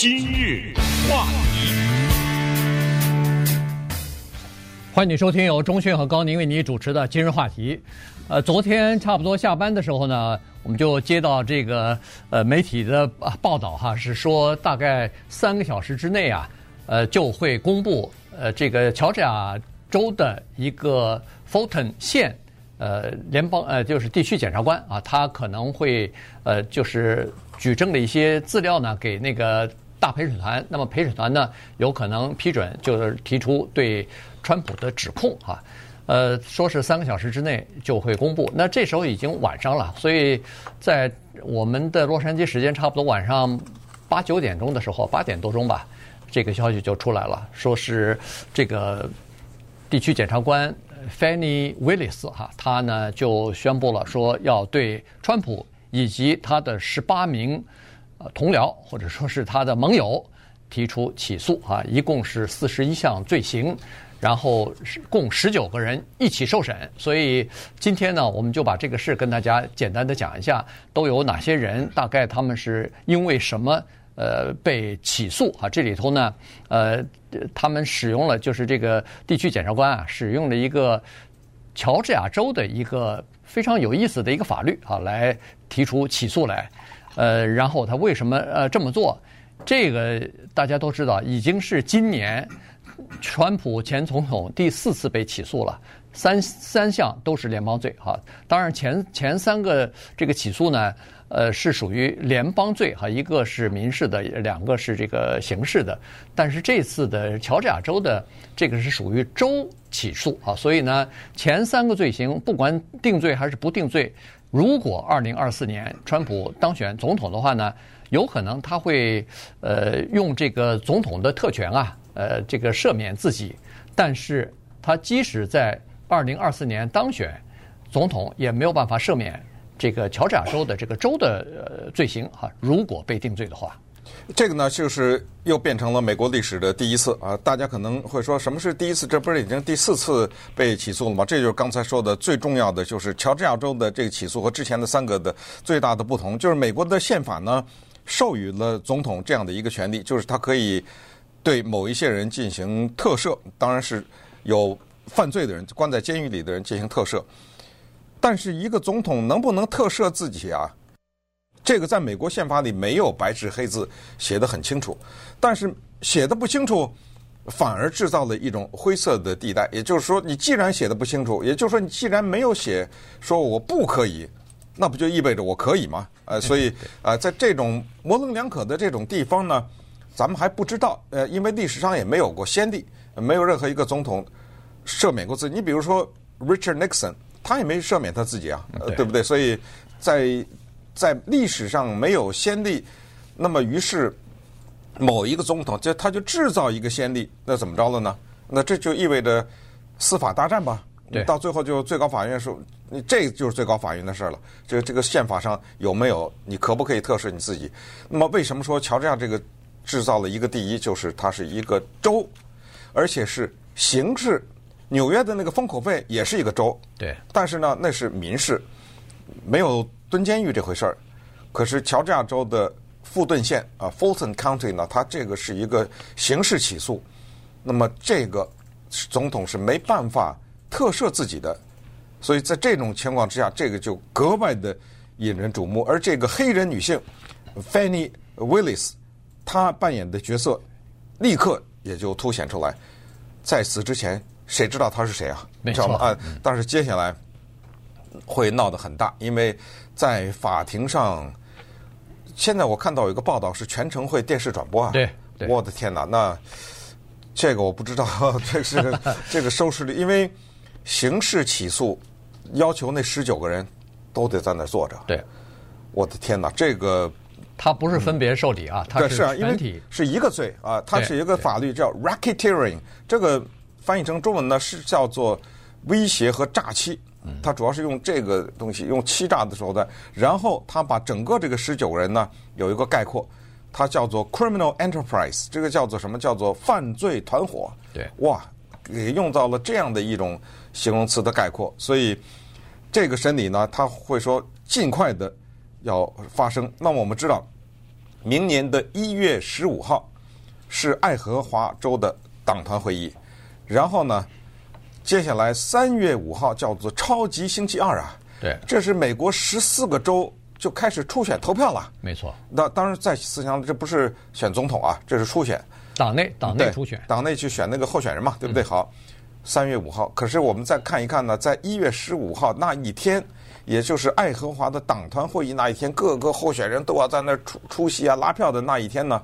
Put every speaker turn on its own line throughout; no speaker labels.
今日话题，
欢迎你收听由钟迅和高宁为你主持的今日话题。呃，昨天差不多下班的时候呢，我们就接到这个呃媒体的报道哈，是说大概三个小时之内啊，呃就会公布呃这个乔治亚州的一个 Fulton 县呃联邦呃就是地区检察官啊，他可能会呃就是举证的一些资料呢给那个。大陪审团，那么陪审团呢，有可能批准，就是提出对川普的指控哈，呃，说是三个小时之内就会公布。那这时候已经晚上了，所以在我们的洛杉矶时间差不多晚上八九点钟的时候，八点多钟吧，这个消息就出来了，说是这个地区检察官 Fanny Willis 哈，他呢就宣布了说要对川普以及他的十八名。呃，同僚或者说是他的盟友提出起诉啊，一共是四十一项罪行，然后共十九个人一起受审。所以今天呢，我们就把这个事跟大家简单的讲一下，都有哪些人，大概他们是因为什么呃被起诉啊？这里头呢，呃，他们使用了就是这个地区检察官啊，使用了一个乔治亚州的一个非常有意思的一个法律啊，来提出起诉来。呃，然后他为什么呃这么做？这个大家都知道，已经是今年川普前总统第四次被起诉了，三三项都是联邦罪哈。当然前前三个这个起诉呢，呃是属于联邦罪哈，一个是民事的，两个是这个刑事的。但是这次的乔治亚州的这个是属于州起诉啊，所以呢，前三个罪行不管定罪还是不定罪。如果二零二四年川普当选总统的话呢，有可能他会呃用这个总统的特权啊，呃这个赦免自己，但是他即使在二零二四年当选总统，也没有办法赦免这个乔治亚州的这个州的呃罪行哈，如果被定罪的话。
这个呢，就是又变成了美国历史的第一次啊！大家可能会说，什么是第一次？这不是已经第四次被起诉了吗？这就是刚才说的最重要的，就是乔治亚州的这个起诉和之前的三个的最大的不同，就是美国的宪法呢，授予了总统这样的一个权利，就是他可以对某一些人进行特赦，当然是有犯罪的人关在监狱里的人进行特赦。但是一个总统能不能特赦自己啊？这个在美国宪法里没有白纸黑字写得很清楚，但是写的不清楚，反而制造了一种灰色的地带。也就是说，你既然写的不清楚，也就是说，你既然没有写说我不可以，那不就意味着我可以吗？呃，所以 呃，在这种模棱两可的这种地方呢，咱们还不知道。呃，因为历史上也没有过先例，没有任何一个总统赦免过自己。你比如说 Richard Nixon，他也没赦免他自己啊，呃，对不对？所以在在历史上没有先例，那么于是某一个总统就他就制造一个先例，那怎么着了呢？那这就意味着司法大战吧？
对，
到最后就最高法院说，这就是最高法院的事儿了。这这个宪法上有没有？你可不可以特赦你自己？那么为什么说乔治亚这个制造了一个第一？就是它是一个州，而且是刑事。纽约的那个封口费也是一个州，
对，
但是呢，那是民事，没有。蹲监狱这回事儿，可是乔治亚州的富顿县啊，Fulton County 呢，它这个是一个刑事起诉，那么这个总统是没办法特赦自己的，所以在这种情况之下，这个就格外的引人瞩目。而这个黑人女性 Fanny Willis，她扮演的角色立刻也就凸显出来。在此之前，谁知道她是谁啊？
没错，
知道吗？啊，但是接下来会闹得很大，因为。在法庭上，现在我看到有一个报道是全程会电视转播啊！
对，
我的天哪，那这个我不知道，这是这个收视率，因为刑事起诉要求那十九个人都得在那坐着。
对，
我的天哪，这个
他不是分别受理啊，他、嗯、是全体
是一个罪啊，它是一个法律叫 racketeering，这个翻译成中文呢是叫做威胁和诈欺。他主要是用这个东西，用欺诈的手段，然后他把整个这个十九个人呢有一个概括，他叫做 criminal enterprise，这个叫做什么？叫做犯罪团伙。
对，
哇，也用到了这样的一种形容词的概括，所以这个审理呢，他会说尽快的要发生。那么我们知道，明年的一月十五号是爱荷华州的党团会议，然后呢，接下来三月五号叫做超级星期二啊。
对，
这是美国十四个州就开始初选投票了。
没错。
那当然，在思想这不是选总统啊，这是初选。
党内党内初选，
党内去选那个候选人嘛，对不对？好，三月五号。可是我们再看一看呢，在一月十五号那一天，也就是爱荷华的党团会议那一天，各个候选人都要在那儿出出席啊，拉票的那一天呢，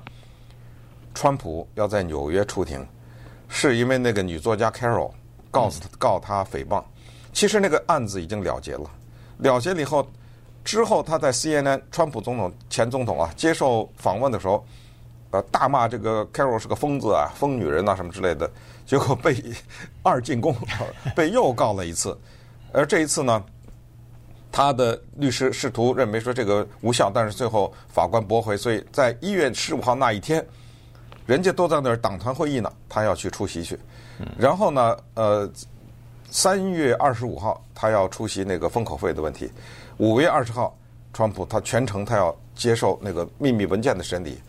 川普要在纽约出庭，是因为那个女作家 Carol 告诉他告他诽谤。其实那个案子已经了结了，了结了以后，之后他在 CNN，川普总统前总统啊接受访问的时候。大骂这个 Carol 是个疯子啊，疯女人呐、啊，什么之类的，结果被 二进宫，被又告了一次。而这一次呢，他的律师试图认为说这个无效，但是最后法官驳回。所以在一月十五号那一天，人家都在那儿党团会议呢，他要去出席去。然后呢，呃，三月二十五号他要出席那个封口费的问题。五月二十号，川普他全程他要接受那个秘密文件的审理。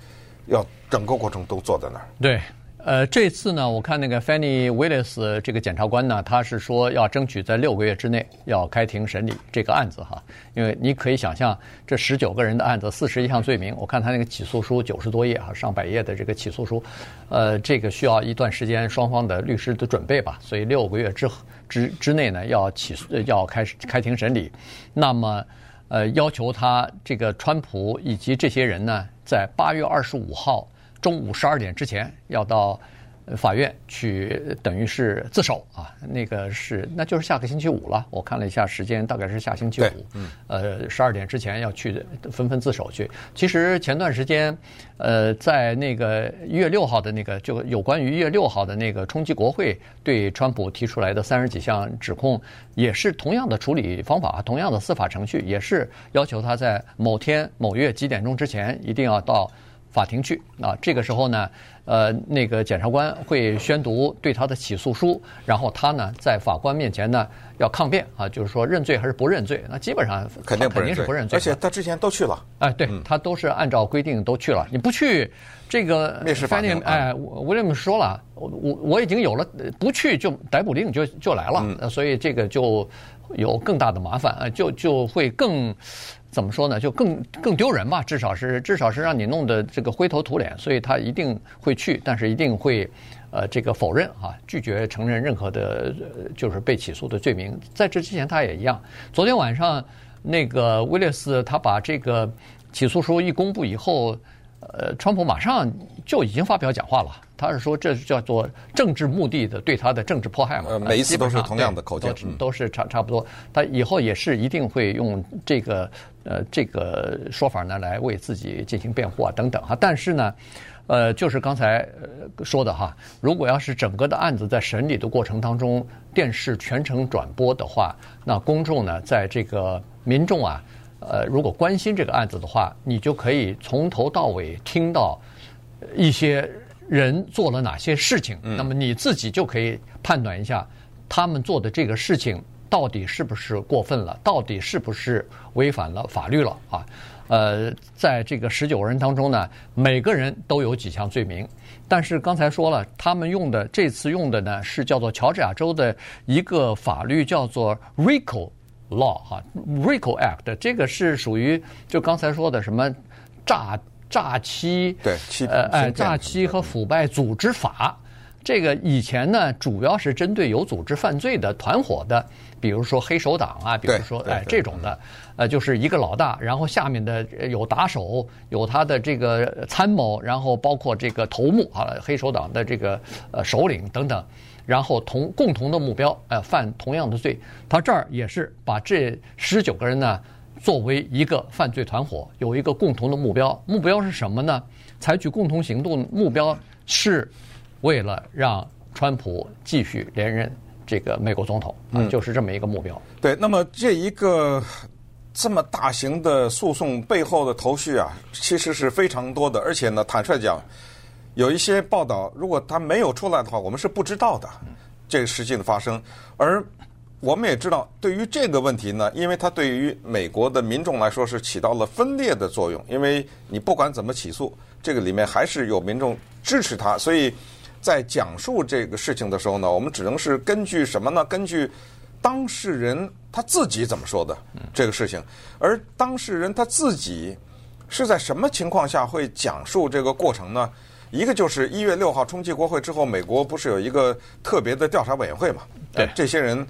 要整个过程都坐在那儿。
对，呃，这次呢，我看那个 Fanny Willis 这个检察官呢，他是说要争取在六个月之内要开庭审理这个案子哈。因为你可以想象，这十九个人的案子，四十一项罪名，我看他那个起诉书九十多页哈，上百页的这个起诉书，呃，这个需要一段时间双方的律师的准备吧。所以六个月之之之内呢，要起诉要开始开庭审理，那么呃，要求他这个川普以及这些人呢。在八月二十五号中午十二点之前要到法院去，等于是自首啊。那个是，那就是下个星期五了。我看了一下时间，大概是下星期五。嗯。呃，十二点之前要去纷纷自首去。其实前段时间，呃，在那个一月六号的那个，就有关于一月六号的那个冲击国会对川普提出来的三十几项指控，也是同样的处理方法，同样的司法程序，也是要求他在某天某月几点钟之前一定要到。法庭去啊，这个时候呢，呃，那个检察官会宣读对他的起诉书，然后他呢在法官面前呢要抗辩啊，就是说认罪还是不认罪。那基本上
肯定
肯定是不认罪，
而且他之前都去了。
哎，对他都是按照规定都去了。你不去，这个
面试法庭
哎，威廉姆说了，我我我已经有了不去就逮捕令就就来了，所以这个就有更大的麻烦啊，就就会更。怎么说呢？就更更丢人吧，至少是至少是让你弄得这个灰头土脸，所以他一定会去，但是一定会呃这个否认啊，拒绝承认任何的呃就是被起诉的罪名。在这之前他也一样。昨天晚上那个威廉斯他把这个起诉书一公布以后，呃，川普马上就已经发表讲话了。他是说，这叫做政治目的的对他的政治迫害嘛？
呃，每一次都是同样的口径，
都是差差不多。他以后也是一定会用这个呃这个说法呢来为自己进行辩护啊等等哈。但是呢，呃，就是刚才说的哈，如果要是整个的案子在审理的过程当中，电视全程转播的话，那公众呢，在这个民众啊，呃，如果关心这个案子的话，你就可以从头到尾听到一些。人做了哪些事情？那么你自己就可以判断一下，他们做的这个事情到底是不是过分了，到底是不是违反了法律了啊？呃，在这个十九人当中呢，每个人都有几项罪名，但是刚才说了，他们用的这次用的呢是叫做乔治亚州的一个法律，叫做 RICO Law 哈，RICO Act，这个是属于就刚才说的什么诈。诈欺，
对，
呃，哎，诈欺和腐败组织法，这个以前呢，主要是针对有组织犯罪的团伙的，比如说黑手党啊，比如说哎这种的，呃，就是一个老大，然后下面的有打手，有他的这个参谋，然后包括这个头目啊，黑手党的这个呃首领等等，然后同共同的目标，呃，犯同样的罪。他这儿也是把这十九个人呢。作为一个犯罪团伙，有一个共同的目标，目标是什么呢？采取共同行动，目标是为了让川普继续连任这个美国总统，啊，就是这么一个目标。
嗯、对，那么这一个这么大型的诉讼背后的头绪啊，其实是非常多的，而且呢，坦率讲，有一些报道，如果他没有出来的话，我们是不知道的这个事情的发生，而。我们也知道，对于这个问题呢，因为它对于美国的民众来说是起到了分裂的作用，因为你不管怎么起诉，这个里面还是有民众支持他，所以在讲述这个事情的时候呢，我们只能是根据什么呢？根据当事人他自己怎么说的这个事情，而当事人他自己是在什么情况下会讲述这个过程呢？一个就是一月六号冲击国会之后，美国不是有一个特别的调查委员会嘛？
对，
这些人。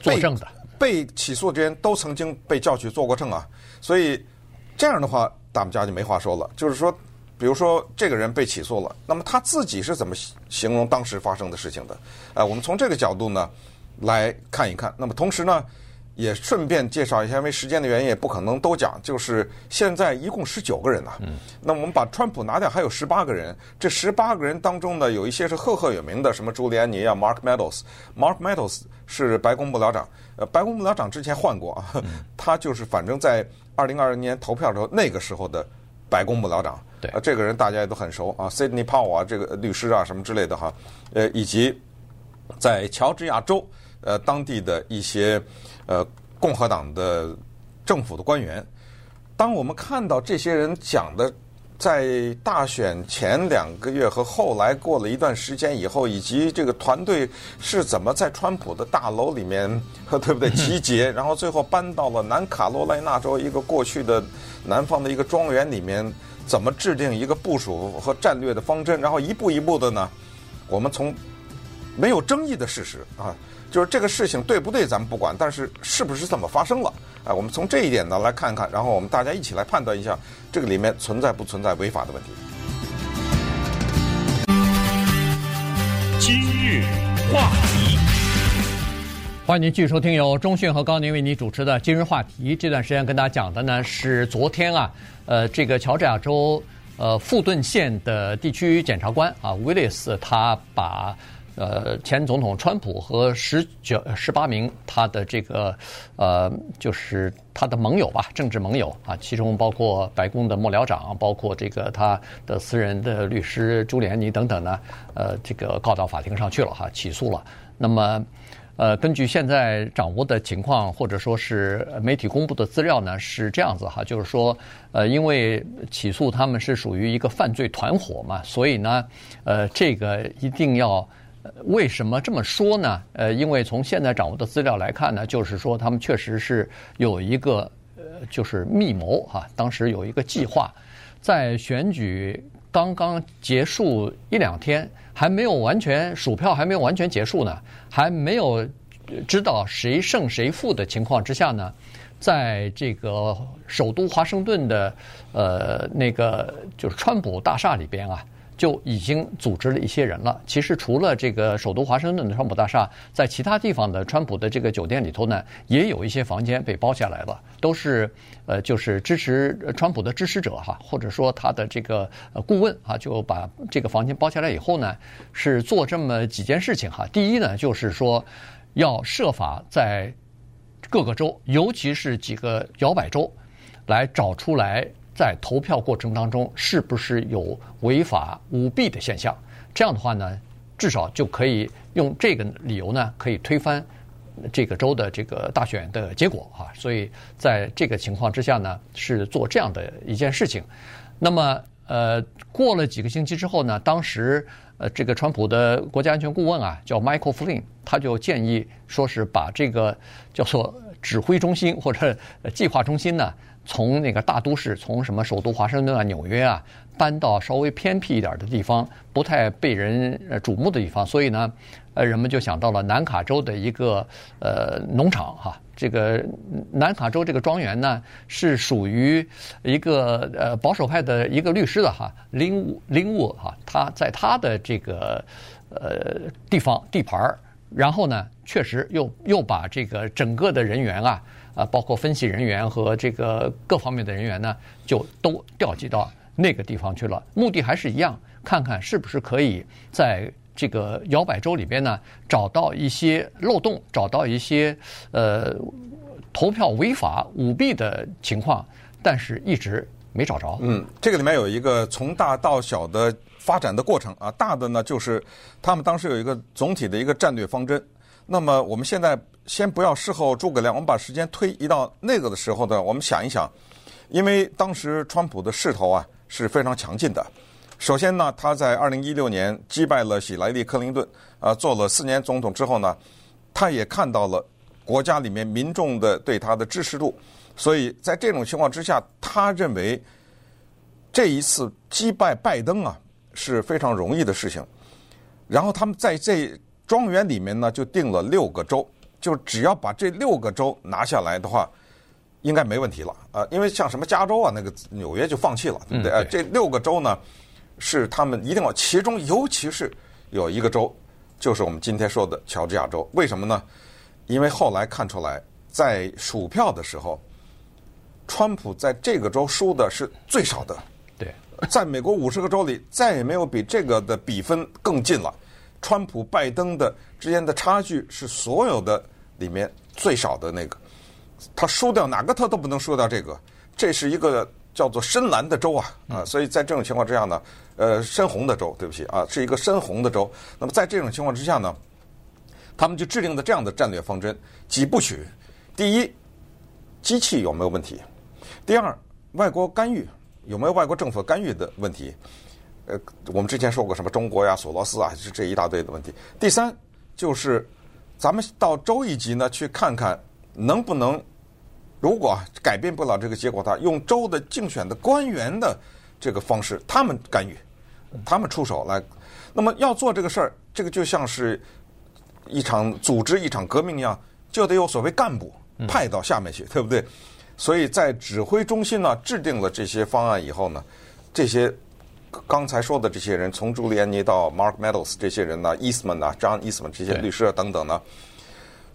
作证的
被起诉的人都曾经被叫去做过证啊，所以这样的话，大家就没话说了。就是说，比如说这个人被起诉了，那么他自己是怎么形容当时发生的事情的？呃，我们从这个角度呢来看一看。那么同时呢，也顺便介绍一下，因为时间的原因也不可能都讲。就是现在一共十九个人呐、啊，嗯，那么我们把川普拿掉，还有十八个人。这十八个人当中呢，有一些是赫赫有名的，什么朱利安尼啊，Mark Meadows，Mark Meadows。是白宫幕僚长，呃，白宫幕僚长之前换过啊，他就是反正在二零二零年投票的时候，那个时候的白宫幕僚长，
对，
呃，这个人大家也都很熟啊，Sidney Powell 啊，这个律师啊什么之类的哈，呃，以及在乔治亚州呃当地的一些呃共和党的政府的官员，当我们看到这些人讲的。在大选前两个月和后来过了一段时间以后，以及这个团队是怎么在川普的大楼里面，对不对集结，然后最后搬到了南卡罗来纳州一个过去的南方的一个庄园里面，怎么制定一个部署和战略的方针，然后一步一步的呢？我们从没有争议的事实啊，就是这个事情对不对咱们不管，但是是不是这么发生了？啊，我们从这一点呢来看一看，然后我们大家一起来判断一下，这个里面存在不存在违法的问题。
今日话题，
欢迎您继续收听由中讯和高宁为您主持的《今日话题》。这段时间跟大家讲的呢是昨天啊，呃，这个乔治亚州呃富顿县的地区检察官啊，威利斯他把。呃，前总统川普和十九、十八名他的这个呃，就是他的盟友吧，政治盟友啊，其中包括白宫的幕僚长，包括这个他的私人的律师朱连尼等等呢，呃，这个告到法庭上去了哈，起诉了。那么，呃，根据现在掌握的情况，或者说是媒体公布的资料呢，是这样子哈，就是说，呃，因为起诉他们是属于一个犯罪团伙嘛，所以呢，呃，这个一定要。为什么这么说呢？呃，因为从现在掌握的资料来看呢，就是说他们确实是有一个呃，就是密谋哈。当时有一个计划，在选举刚刚结束一两天，还没有完全数票还没有完全结束呢，还没有知道谁胜谁负的情况之下呢，在这个首都华盛顿的呃那个就是川普大厦里边啊。就已经组织了一些人了。其实除了这个首都华盛顿的川普大厦，在其他地方的川普的这个酒店里头呢，也有一些房间被包下来了，都是呃，就是支持川普的支持者哈，或者说他的这个呃顾问啊，就把这个房间包下来以后呢，是做这么几件事情哈。第一呢，就是说要设法在各个州，尤其是几个摇摆州，来找出来。在投票过程当中，是不是有违法舞弊的现象？这样的话呢，至少就可以用这个理由呢，可以推翻这个州的这个大选的结果啊。所以在这个情况之下呢，是做这样的一件事情。那么，呃，过了几个星期之后呢，当时呃，这个川普的国家安全顾问啊，叫 Michael Flynn，他就建议说是把这个叫做指挥中心 或者计划中心呢。从那个大都市，从什么首都华盛顿啊、纽约啊，搬到稍微偏僻一点的地方，不太被人瞩目的地方，所以呢，呃，人们就想到了南卡州的一个呃农场哈。这个南卡州这个庄园呢，是属于一个呃保守派的一个律师的哈，林林沃哈，他在他的这个呃地方地盘儿，然后呢，确实又又把这个整个的人员啊。啊，包括分析人员和这个各方面的人员呢，就都调集到那个地方去了。目的还是一样，看看是不是可以在这个摇摆州里边呢，找到一些漏洞，找到一些呃投票违法舞弊的情况，但是一直没找着。
嗯，这个里面有一个从大到小的发展的过程啊。大的呢，就是他们当时有一个总体的一个战略方针。那么我们现在先不要事后诸葛亮，我们把时间推移到那个的时候呢，我们想一想，因为当时川普的势头啊是非常强劲的。首先呢，他在二零一六年击败了希莱莉·克林顿，啊，做了四年总统之后呢，他也看到了国家里面民众的对他的支持度，所以在这种情况之下，他认为这一次击败拜登啊是非常容易的事情。然后他们在这庄园里面呢，就定了六个州，就只要把这六个州拿下来的话，应该没问题了啊。因为像什么加州啊，那个纽约就放弃了，对不对？啊，这六个州呢。是他们一定要，其中尤其是有一个州，就是我们今天说的乔治亚州。为什么呢？因为后来看出来，在数票的时候，川普在这个州输的是最少的。
对，
在美国五十个州里，再也没有比这个的比分更近了。川普拜登的之间的差距是所有的里面最少的那个。他输掉哪个他都不能输掉这个。这是一个。叫做深蓝的州啊，啊，所以在这种情况之下呢，呃，深红的州，对不起啊，是一个深红的州。那么在这种情况之下呢，他们就制定了这样的战略方针：几部曲。第一，机器有没有问题？第二，外国干预有没有外国政府干预的问题？呃，我们之前说过什么中国呀、索罗斯啊，是这一大堆的问题。第三，就是咱们到州一级呢去看看能不能。如果改变不了这个结果，他用州的竞选的官员的这个方式，他们干预，他们出手来。那么要做这个事儿，这个就像是一场组织一场革命一样，就得有所谓干部派到下面去，对不对？所以在指挥中心呢制定了这些方案以后呢，这些刚才说的这些人，从朱利安尼到 Mark Meadows 这些人呢，Eastman 啊，John Eastman 这些律师啊等等呢，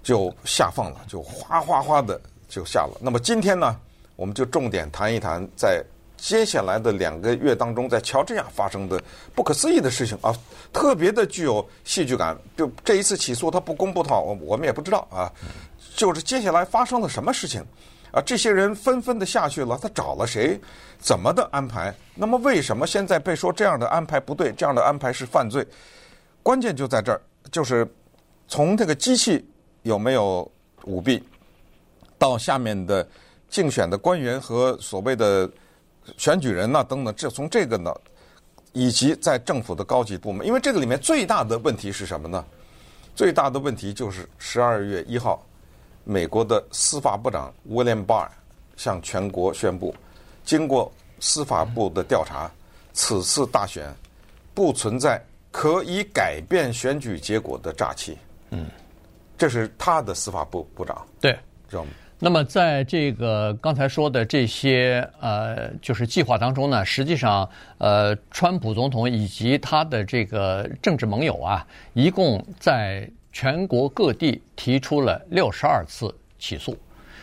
就下放了，就哗哗哗的。就下了。那么今天呢，我们就重点谈一谈在接下来的两个月当中，在乔治亚发生的不可思议的事情啊，特别的具有戏剧感。就这一次起诉，他不公布的话，我我们也不知道啊。就是接下来发生了什么事情啊？这些人纷纷的下去了，他找了谁？怎么的安排？那么为什么现在被说这样的安排不对？这样的安排是犯罪？关键就在这儿，就是从这个机器有没有舞弊？到下面的竞选的官员和所谓的选举人呐等等，这从这个呢，以及在政府的高级部门，因为这个里面最大的问题是什么呢？最大的问题就是十二月一号，美国的司法部长 William Barr 向全国宣布，经过司法部的调查，此次大选不存在可以改变选举结果的诈欺。嗯，这是他的司法部部长。
对，
知道吗？
那么，在这个刚才说的这些呃，就是计划当中呢，实际上，呃，川普总统以及他的这个政治盟友啊，一共在全国各地提出了六十二次起诉。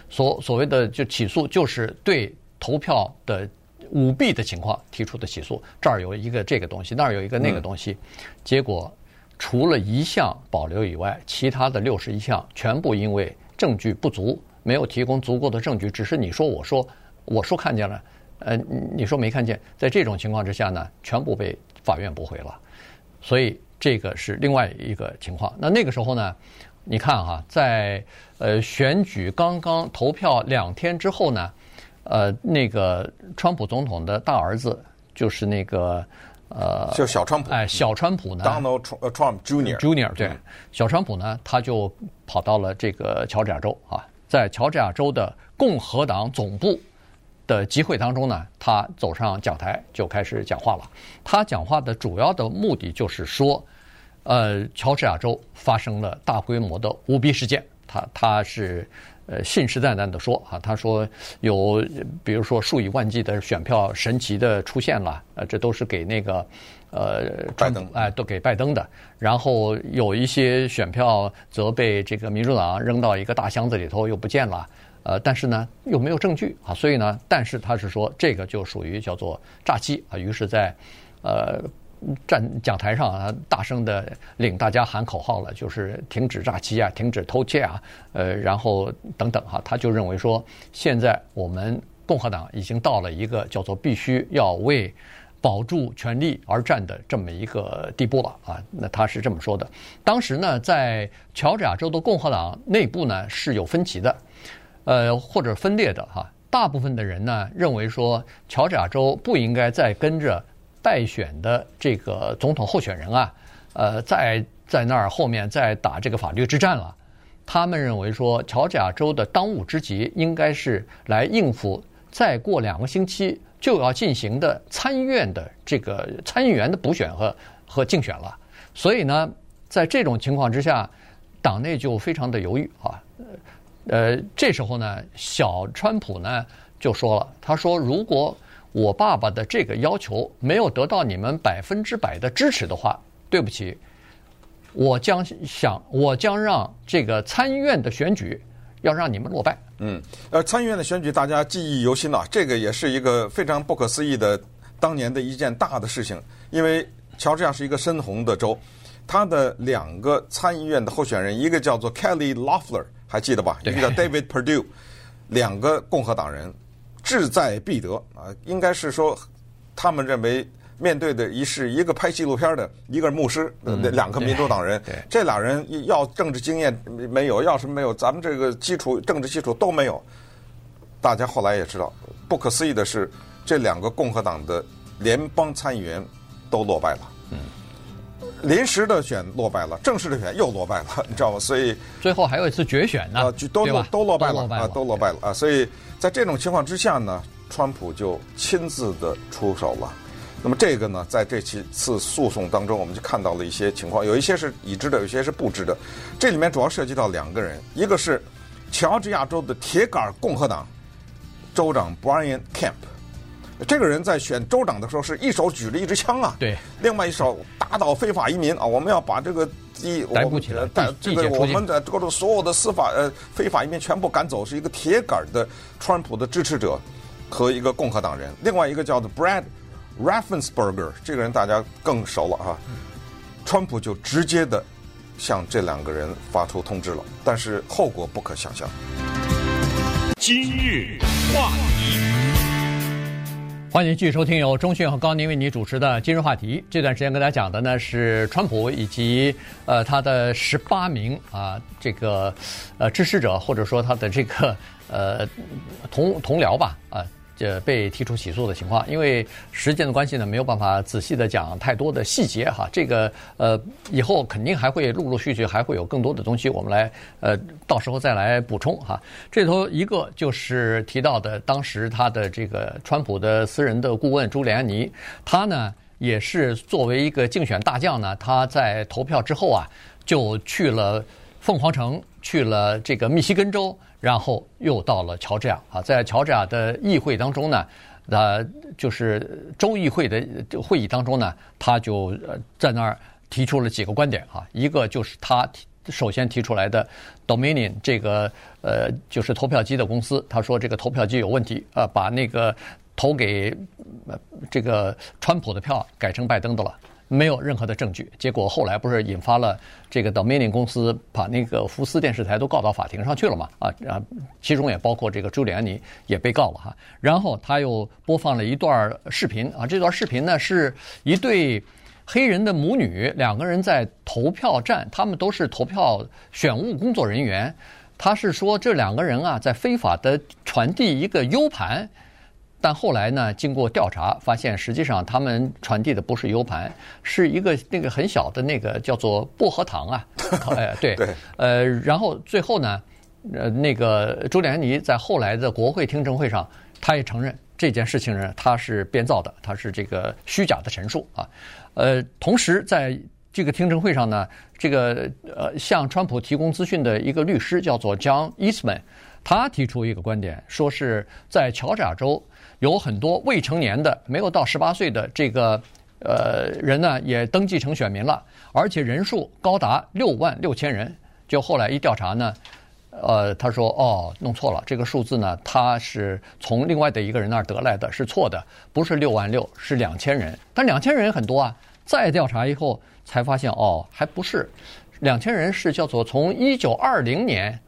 所所谓的就起诉，就是对投票的舞弊的情况提出的起诉。这儿有一个这个东西，那儿有一个那个东西，嗯、结果除了一项保留以外，其他的六十一项全部因为证据不足。没有提供足够的证据，只是你说我说我说看见了，呃，你说没看见，在这种情况之下呢，全部被法院驳回了，所以这个是另外一个情况。那那个时候呢，你看哈，在呃选举刚刚投票两天之后呢，呃，那个川普总统的大儿子就是那个呃，
就小川普，
哎，小川普呢
，Donald Trump Jr.
Jr. 对，小川普呢，他就跑到了这个乔治亚州啊。在乔治亚州的共和党总部的集会当中呢，他走上讲台就开始讲话了。他讲话的主要的目的就是说，呃，乔治亚州发生了大规模的舞弊事件。他他是呃信誓旦旦的说啊，他说有比如说数以万计的选票神奇的出现了，呃，这都是给那个。呃，
拜登
哎，都给拜登的。然后有一些选票则被这个民主党扔到一个大箱子里头，又不见了。呃，但是呢，又没有证据啊，所以呢，但是他是说这个就属于叫做诈欺啊。于是，在呃站讲台上啊，大声的领大家喊口号了，就是停止诈欺啊，停止偷窃啊，呃，然后等等哈，他就认为说，现在我们共和党已经到了一个叫做必须要为。保住权力而战的这么一个地步了啊。那他是这么说的。当时呢，在乔治亚州的共和党内部呢是有分歧的，呃，或者分裂的哈。大部分的人呢认为说，乔治亚州不应该再跟着败选的这个总统候选人啊，呃，在在那儿后面再打这个法律之战了。他们认为说，乔治亚州的当务之急应该是来应付再过两个星期就要进行的参议院的这个参议员的补选和和竞选了。所以呢，在这种情况之下，党内就非常的犹豫啊。呃，这时候呢，小川普呢就说了，他说：“如果我爸爸的这个要求没有得到你们百分之百的支持的话，对不起。”我将想，我将让这个参议院的选举要让你们落败。
嗯，呃，参议院的选举大家记忆犹新啊，这个也是一个非常不可思议的当年的一件大的事情。因为乔治亚是一个深红的州，他的两个参议院的候选人，一个叫做 Kelly Loeffler，还记得吧？一个叫 David Perdue，两个共和党人志在必得啊，应该是说他们认为。面对的一是一个拍纪录片的，一个是牧师，那两个民主党人，这俩人要政治经验没有，要什么没有，咱们这个基础政治基础都没有。大家后来也知道，不可思议的是，这两个共和党的联邦参议员都落败了。嗯，临时的选落败了，正式的选又落败了，你知道吗？所以
最后还有一次决选呢，
都落都落败了啊，都落败了啊。所以在这种情况之下呢，川普就亲自的出手了。那么这个呢，在这几次诉讼当中，我们就看到了一些情况，有一些是已知的，有一些是不知的。这里面主要涉及到两个人，一个是乔治亚州的铁杆共和党州长 Brian Kemp，这个人在选州长的时候是一手举着一支枪啊，
对，
另外一手打倒非法移民啊，我们要把这个一
逮捕起来，
带这个我们的各种所有的司法呃非法移民全部赶走，是一个铁杆的川普的支持者和一个共和党人，另外一个叫做 Brad。Raffensperger 这个人大家更熟了哈，川普就直接的向这两个人发出通知了，但是后果不可想象。
今日话题，
欢迎继续收听由中讯和高宁为你主持的今日话题。这段时间跟大家讲的呢是川普以及呃他的十八名啊这个呃支持者或者说他的这个呃同同僚吧啊。这被提出起诉的情况，因为时间的关系呢，没有办法仔细的讲太多的细节哈。这个呃，以后肯定还会陆陆续续还会有更多的东西，我们来呃，到时候再来补充哈。这头一个就是提到的，当时他的这个川普的私人的顾问朱利安尼，他呢也是作为一个竞选大将呢，他在投票之后啊，就去了凤凰城，去了这个密西根州。然后又到了乔治亚啊，在乔治亚的议会当中呢，呃，就是州议会的会议当中呢，他就呃在那儿提出了几个观点啊，一个就是他首先提出来的 Dominion 这个呃就是投票机的公司，他说这个投票机有问题啊，把那个投给这个川普的票改成拜登的了。没有任何的证据，结果后来不是引发了这个 Dominion 公司把那个福斯电视台都告到法庭上去了嘛？啊啊，其中也包括这个朱利安尼也被告了哈。然后他又播放了一段视频啊，这段视频呢是一对黑人的母女，两个人在投票站，他们都是投票选务工作人员。他是说这两个人啊在非法的传递一个 U 盘。但后来呢，经过调查，发现实际上他们传递的不是 U 盘，是一个那个很小的那个叫做薄荷糖啊。哎，对，呃，然后最后呢，呃，那个朱利安尼在后来的国会听证会上，他也承认这件事情呢，他是编造的，他是这个虚假的陈述啊。呃，同时在这个听证会上呢，这个呃向川普提供资讯的一个律师叫做 John Eastman，他提出一个观点，说是在乔治亚州。有很多未成年的、没有到十八岁的这个呃人呢，也登记成选民了，而且人数高达六万六千人。就后来一调查呢，呃，他说哦，弄错了，这个数字呢，他是从另外的一个人那儿得来的，是错的，不是六万六，是两千人。但两千人很多啊，再调查以后才发现哦，还不是两千人，是叫做从一九二零年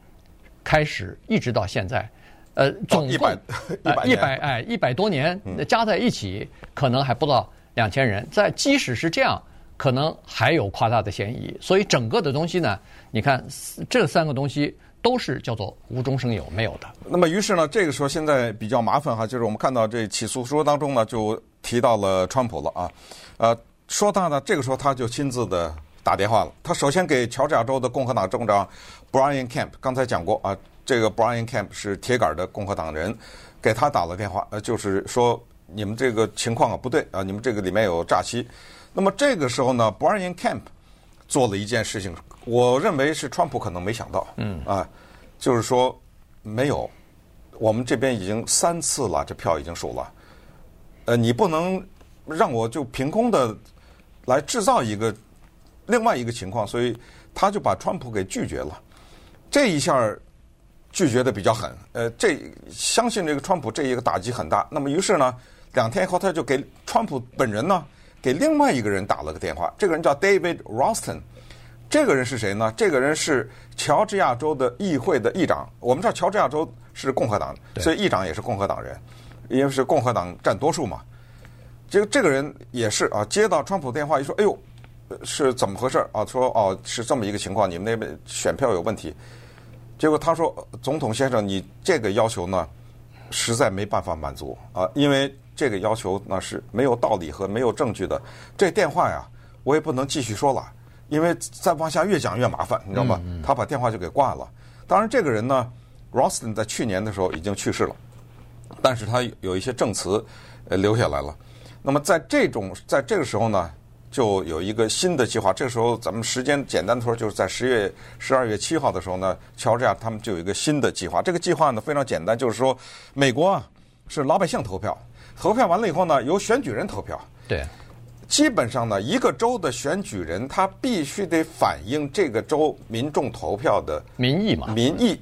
开始一直到现在。呃，总共一百，一百哎，一百多年加在一起，可能还不到两千人。在即使是这样，可能还有夸大的嫌疑。所以整个的东西呢，你看这三个东西都是叫做无中生有，没有的。
那么于是呢，这个时候现在比较麻烦哈，就是我们看到这起诉书当中呢，就提到了川普了啊，呃，说他呢，这个时候他就亲自的打电话了。他首先给乔治亚州的共和党州长 Brian Kemp，刚才讲过啊，这个 Brian Kemp 是铁杆的共和党人，给他打了电话，呃，就是说你们这个情况啊不对啊，你们这个里面有诈欺。那么这个时候呢，Brian Kemp 做了一件事情，我认为是川普可能没想到，嗯啊，就是说没有，我们这边已经三次了，这票已经数了，呃，你不能让我就凭空的来制造一个另外一个情况，所以他就把川普给拒绝了，这一下拒绝的比较狠，呃，这相信这个川普这一个打击很大。那么于是呢，两天以后他就给川普本人呢。给另外一个人打了个电话，这个人叫 David Ralston，这个人是谁呢？这个人是乔治亚州的议会的议长。我们知道乔治亚州是共和党，所以议长也是共和党人，因为是共和党占多数嘛。这个这个人也是啊，接到川普电话一说，哎呦，是怎么回事啊？说哦，是这么一个情况，你们那边选票有问题。结果他说，总统先生，你这个要求呢，实在没办法满足啊，因为。这个要求那是没有道理和没有证据的。这电话呀，我也不能继续说了，因为再往下越讲越麻烦，你知道吗？他把电话就给挂了。当然，这个人呢，Ralston 在去年的时候已经去世了，但是他有一些证词呃留下来了。那么在这种在这个时候呢，就有一个新的计划。这个时候咱们时间简单的说，就是在十月十二月七号的时候呢，乔治亚他们就有一个新的计划。这个计划呢非常简单，就是说美国啊是老百姓投票。投票完了以后呢，由选举人投票。
对，
基本上呢，一个州的选举人他必须得反映这个州民众投票的
民意嘛。
民意，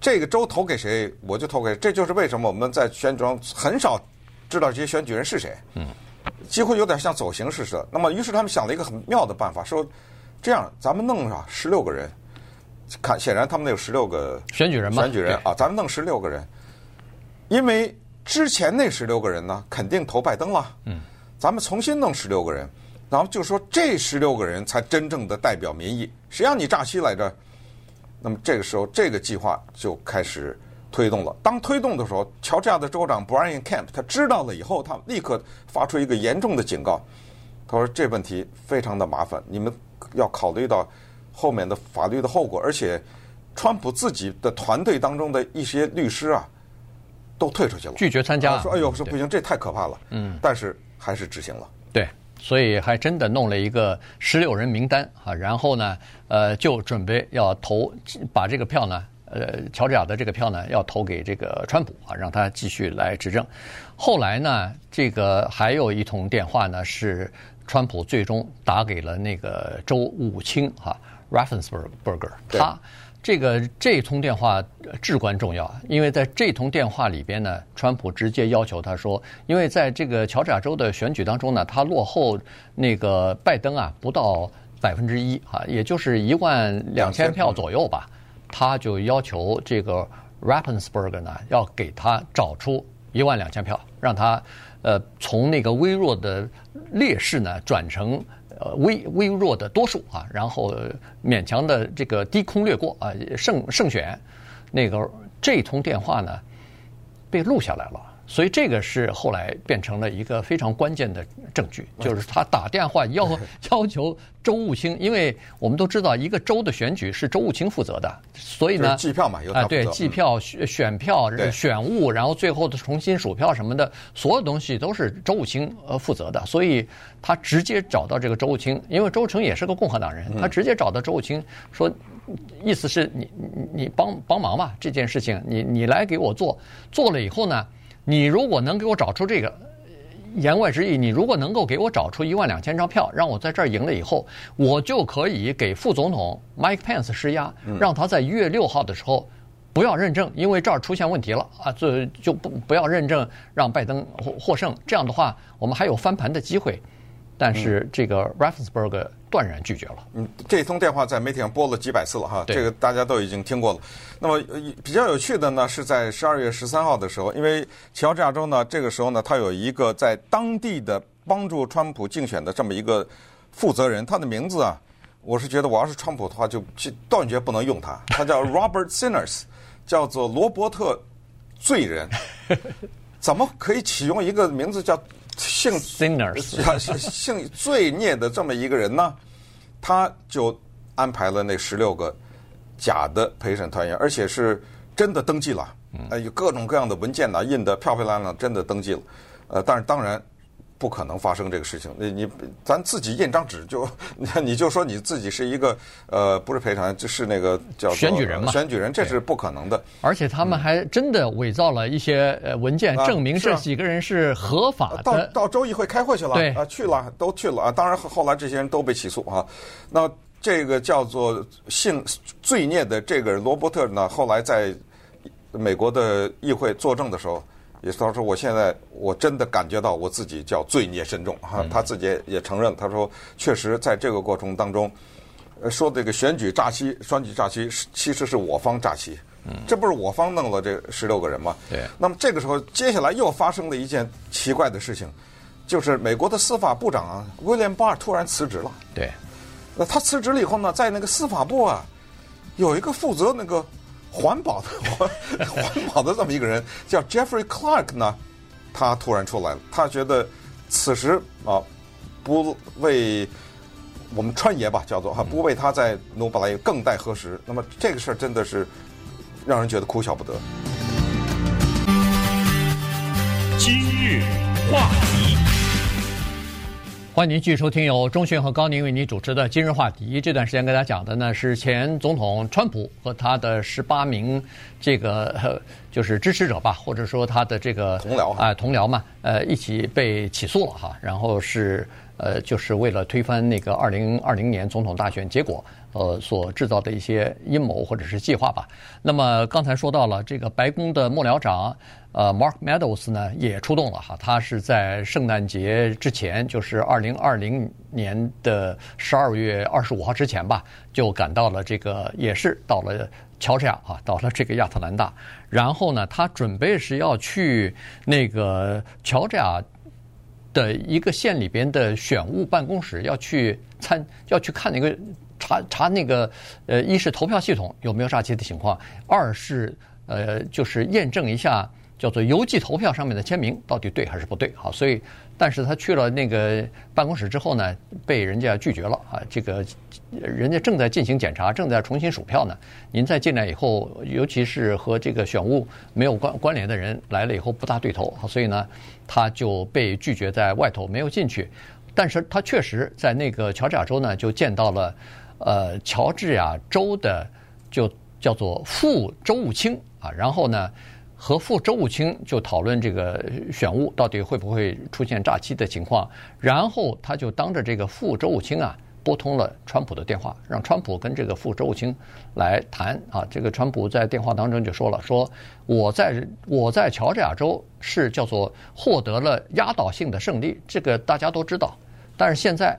这个州投给谁，我就投给谁。这就是为什么我们在选举中很少知道这些选举人是谁。嗯，几乎有点像走形式似的。那么，于是他们想了一个很妙的办法，说这样咱们弄上十六个人，看，显然他们那有十六个
选举人嘛。
选举人啊，咱们弄十六个人，因为。之前那十六个人呢，肯定投拜登了。嗯，咱们重新弄十六个人，然后就说这十六个人才真正的代表民意。谁让你诈欺来着？那么这个时候，这个计划就开始推动了。当推动的时候，乔治亚的州长 Brian Kemp 他知道了以后，他立刻发出一个严重的警告。他说：“这问题非常的麻烦，你们要考虑到后面的法律的后果。而且，川普自己的团队当中的一些律师啊。”都退出去了，
拒绝参加。
说：“哎呦，说不行，这太可怕了。”嗯，但是还是执行了。
对，所以还真的弄了一个十六人名单啊，然后呢，呃，就准备要投，把这个票呢，呃，乔治亚的这个票呢，要投给这个川普啊，让他继续来执政。后来呢，这个还有一通电话呢，是川普最终打给了那个州务卿哈，Raffensperger，他。这个这通电话至关重要，因为在这通电话里边呢，川普直接要求他说，因为在这个乔治亚州的选举当中呢，他落后那个拜登啊不到百分之一啊，也就是一万两千票左右吧，他就要求这个 Rappensberger 呢要给他找出一万两千票，让他呃从那个微弱的劣势呢转成。呃，微微弱的多数啊，然后勉强的这个低空掠过啊，胜胜选，那个这通电话呢被录下来了。所以这个是后来变成了一个非常关键的证据，就是他打电话要 要求周务清，因为我们都知道一个州的选举是周务清负责的，所以呢，
计票嘛，
啊，对，计票、选选票、选务，然后最后的重新数票什么的，所有东西都是周务清呃负责的，所以他直接找到这个周务清，因为周成也是个共和党人，他直接找到周务清说，意思是你你你帮帮忙吧，这件事情你你来给我做，做了以后呢。你如果能给我找出这个，言外之意，你如果能够给我找出一万两千张票，让我在这儿赢了以后，我就可以给副总统 Mike Pence 施压，让他在一月六号的时候不要认证，因为这儿出现问题了啊，就就不不要认证，让拜登获获胜。这样的话，我们还有翻盘的机会。但是这个 Raffensperger 断然拒绝了。
嗯，这通电话在媒体上播了几百次了哈，这个大家都已经听过了。那么比较有趣的呢，是在十二月十三号的时候，因为乔治亚州呢，这个时候呢，他有一个在当地的帮助川普竞选的这么一个负责人，他的名字啊，我是觉得我要是川普的话，就断绝不能用他。他叫 Robert Sinners，叫做罗伯特罪人。怎么可以启用一个名字叫姓
Sinners
性罪孽的这么一个人呢？他就安排了那十六个假的陪审团员，而且是真的登记了，呃，有各种各样的文件呐，印的漂漂亮亮，真的登记了。呃，但是当然不可能发生这个事情。你你咱自己印张纸就，你就说你自己是一个呃，不是赔偿，就是那个叫
选举人嘛，
选举人，这是不可能的。
而且他们还真的伪造了一些呃文件，证明这几个人是合法的。
到到州议会开会去了，
对
啊，去了，都去了啊。当然后来这些人都被起诉啊。那这个叫做性罪孽的这个罗伯特呢，后来在美国的议会作证的时候。也是他说，我现在我真的感觉到我自己叫罪孽深重哈，他自己也也承认，他说确实在这个过程当中，说这个选举诈欺、选举诈欺，其实是我方诈欺，这不是我方弄了这十六个人吗？
对。
那么这个时候，接下来又发生了一件奇怪的事情，就是美国的司法部长啊，威廉巴尔突然辞职了。
对。
那他辞职了以后呢，在那个司法部啊，有一个负责那个。环保的环环保的这么一个人叫 Jeffrey Clark 呢，他突然出来了，他觉得此时啊，不为我们川爷吧，叫做哈，不为他在努巴莱更待何时？那么这个事儿真的是让人觉得哭笑不得。
今日话题。
欢迎您继续收听由钟迅和高宁为您主持的今日话题。这段时间跟大家讲的呢是前总统川普和他的十八名这个 就是支持者吧，或者说他的这个
同僚
啊同僚嘛，呃一起被起诉了哈。然后是呃就是为了推翻那个二零二零年总统大选结果呃所制造的一些阴谋或者是计划吧。那么刚才说到了这个白宫的幕僚长。呃，Mark Meadows 呢也出动了哈，他是在圣诞节之前，就是二零二零年的十二月二十五号之前吧，就赶到了这个，也是到了乔治亚啊，到了这个亚特兰大，然后呢，他准备是要去那个乔治亚的一个县里边的选务办公室，要去参，要去看那个查查那个，呃，一是投票系统有没有诈欺的情况，二是呃，就是验证一下。叫做邮寄投票上面的签名到底对还是不对？好，所以，但是他去了那个办公室之后呢，被人家拒绝了啊。这个人家正在进行检查，正在重新数票呢。您再进来以后，尤其是和这个选务没有关关联的人来了以后不大对头，所以呢，他就被拒绝在外头没有进去。但是他确实在那个乔治亚州呢，就见到了呃乔治亚州的就叫做副州务卿啊，然后呢。和副周务卿就讨论这个选务到底会不会出现诈欺的情况，然后他就当着这个副周务卿啊拨通了川普的电话，让川普跟这个副周务卿来谈啊。这个川普在电话当中就说了，说我在我在乔治亚州是叫做获得了压倒性的胜利，这个大家都知道。但是现在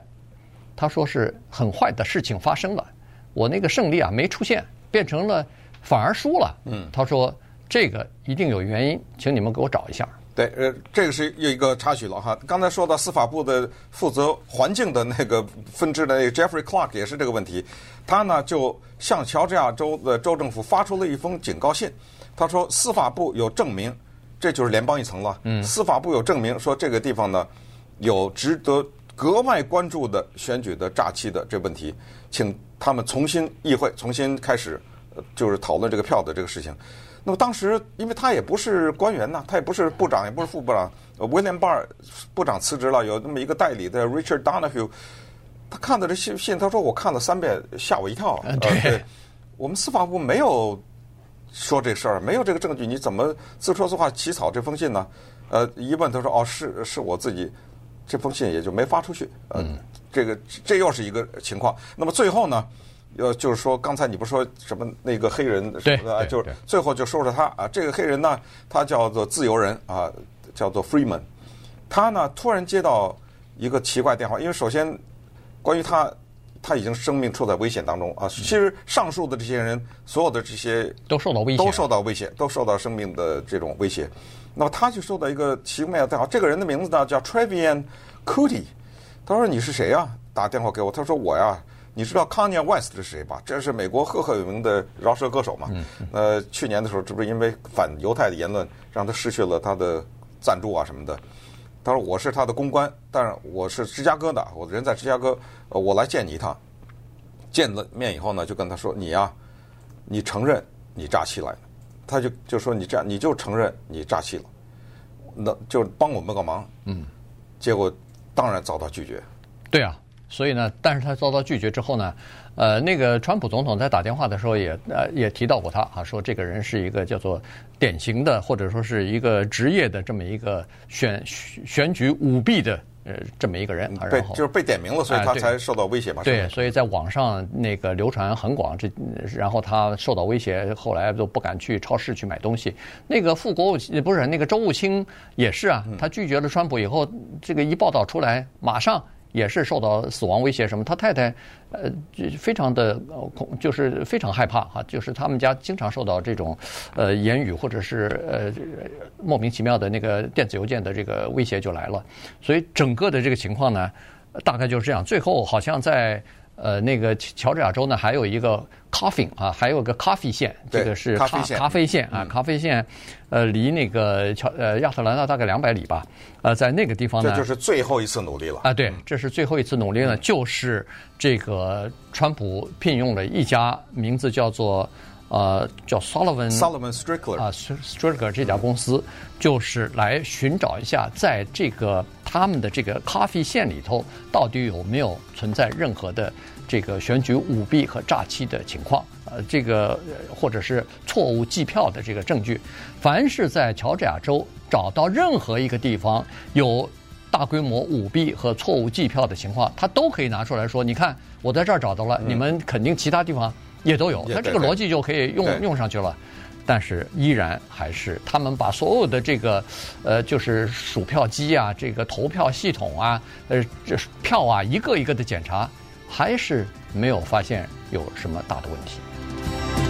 他说是很坏的事情发生了，我那个胜利啊没出现，变成了反而输了。嗯，他说。这个一定有原因，请你们给我找一下。
对，呃，这个是又一个插曲了哈。刚才说到司法部的负责环境的那个分支的那个 Jeffrey Clark 也是这个问题，他呢就向乔治亚州的州政府发出了一封警告信。他说司法部有证明，这就是联邦一层了。嗯，司法部有证明说这个地方呢有值得格外关注的选举的诈欺的这问题，请他们重新议会重新开始，就是讨论这个票的这个事情。那么当时，因为他也不是官员呐，他也不是部长，也不是副部长。威廉巴尔部长辞职了，有那么一个代理的 Richard Donoghue，他看到这信信，他说我看了三遍，吓我一跳。呃、对，我们司法部没有说这事儿，没有这个证据，你怎么自说自话起草这封信呢？呃，一问他说哦，是是我自己，这封信也就没发出去。呃、嗯，这个这又是一个情况。那么最后呢？呃，就是说，刚才你不说什么那个黑人什么的，就是最后就说说他啊，这个黑人呢，他叫做自由人啊，叫做 Freeman。他呢突然接到一个奇怪电话，因为首先关于他，他已经生命处在危险当中啊。其实上述的这些人，所有的这些
都受到威胁，
都受到威胁，都受到生命的这种威胁。那么他就收到一个奇妙的电话，这个人的名字呢叫 Trevian Cootie，他说你是谁呀？打电话给我，他说我呀，你知道 Kanye West 是谁吧？这是美国赫赫有名的饶舌歌手嘛。呃，去年的时候，这不是因为反犹太的言论，让他失去了他的赞助啊什么的。他说我是他的公关，但是我是芝加哥的，我的人在芝加哥，呃，我来见你一趟。见了面以后呢，就跟他说你呀，你承认你诈欺来了。他就就说你这样，你就承认你诈欺了，那就帮我们个忙。嗯，结果当然遭到拒绝。
对啊，所以呢，但是他遭到拒绝之后呢，呃，那个川普总统在打电话的时候也呃也提到过他啊，说这个人是一个叫做典型的或者说是一个职业的这么一个选选举舞弊的。呃，这么一个人，
被就是被点名了，所以他才受到威胁嘛。
对，所以在网上那个流传很广，这然后他受到威胁，后来都不敢去超市去买东西。那个副国务不是那个周务卿也是啊，他拒绝了川普以后，这个一报道出来，马上。也是受到死亡威胁什么？他太太，呃就，非常的恐，就是非常害怕哈，就是他们家经常受到这种，呃，言语或者是呃莫名其妙的那个电子邮件的这个威胁就来了，所以整个的这个情况呢，大概就是这样。最后好像在。呃，那个乔治亚州呢，还有一个 Coffin 啊，还有个 Coffee 县，这个是咖咖啡县啊，咖啡县，呃，离那个乔呃亚特兰大大概两百里吧，呃，在那个地方呢，
这就是最后一次努力了。
啊，对，这是最后一次努力呢，就是这个川普聘用了一家名字叫做。呃，叫 Sullivan
Sullivan Strickler
啊，Strickler 这家公司就是来寻找一下，在这个他们的这个咖啡线里头，到底有没有存在任何的这个选举舞弊和诈欺的情况？呃，这个或者是错误计票的这个证据。凡是在乔治亚州找到任何一个地方有大规模舞弊和错误计票的情况，他都可以拿出来说：“你看，我在这儿找到了，你们肯定其他地方。”也都有，那这个逻辑就可以用用上去了，但是依然还是他们把所有的这个，呃，就是数票机啊，这个投票系统啊，呃，这票啊，一个一个的检查，还是没有发现有什么大的问题。